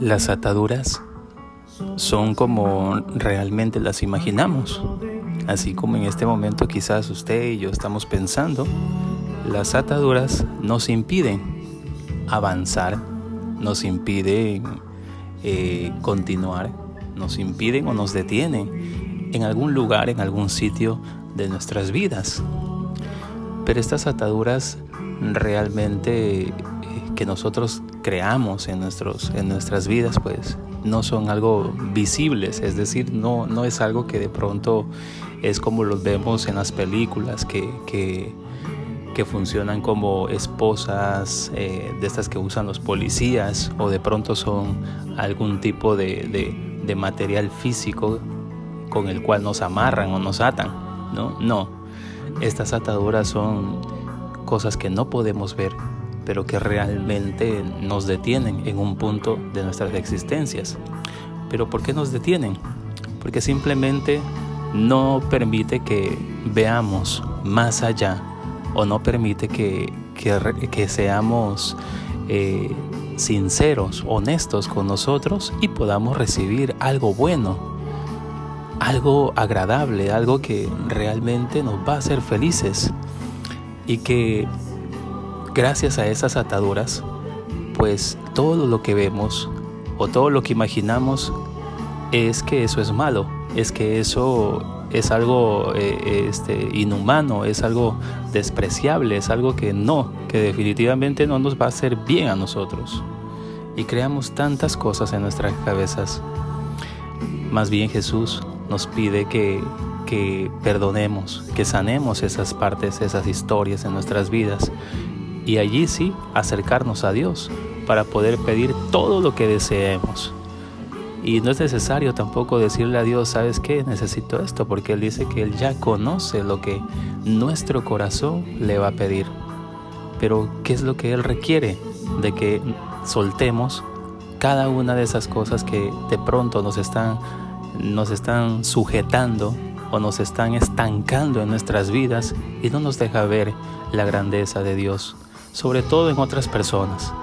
Las ataduras son como realmente las imaginamos. Así como en este momento quizás usted y yo estamos pensando, las ataduras nos impiden avanzar, nos impiden eh, continuar, nos impiden o nos detienen en algún lugar, en algún sitio de nuestras vidas. Pero estas ataduras realmente eh, que nosotros creamos en, nuestros, en nuestras vidas, pues no son algo visibles, es decir, no, no es algo que de pronto es como los vemos en las películas, que, que, funcionan como esposas eh, de estas que usan los policías, o de pronto son algún tipo de, de material físico con el cual nos amarran o nos atan. No, no. Estas ataduras son cosas que no podemos ver, pero que realmente nos detienen en un punto de nuestras existencias. ¿Pero por qué nos detienen? Porque simplemente no permite que veamos más allá o no permite que, que, seamos eh, sinceros, honestos con nosotros y podamos recibir algo bueno, algo agradable, algo que realmente nos va a hacer felices y que gracias a esas ataduras, pues todo lo que vemos o todo lo que imaginamos es que eso es malo, es que eso es algo eh, este, inhumano, es algo despreciable, es algo que no, que definitivamente no nos va a hacer bien a nosotros. Y creamos tantas cosas en nuestras cabezas. Más bien Jesús nos pide que, que perdonemos, que sanemos esas partes, esas historias en nuestras vidas y allí sí acercarnos a Dios para poder pedir todo lo que deseemos. Y no es necesario tampoco decirle a Dios, ¿sabes qué? Necesito esto, porque Él dice que Él ya conoce lo que nuestro corazón le va a pedir. Pero, ¿qué es lo que Él requiere? De que soltemos cada una de esas cosas que de pronto nos están, nos están sujetando o nos están estancando en nuestras vidas y no nos deja ver la grandeza de Dios sobre todo en otras personas.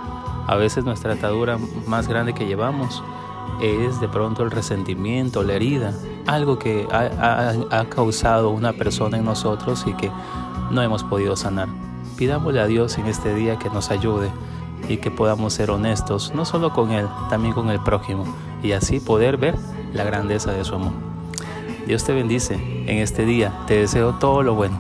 A veces nuestra atadura más grande que llevamos es de pronto el resentimiento, la herida, algo que ha, causado una persona en nosotros y que no hemos podido sanar. Pidámosle a Dios en este día que nos ayude y que podamos ser honestos, no solo con Él, también con el prójimo, y así poder ver la grandeza de su amor. Dios te bendice en este día, te deseo todo lo bueno.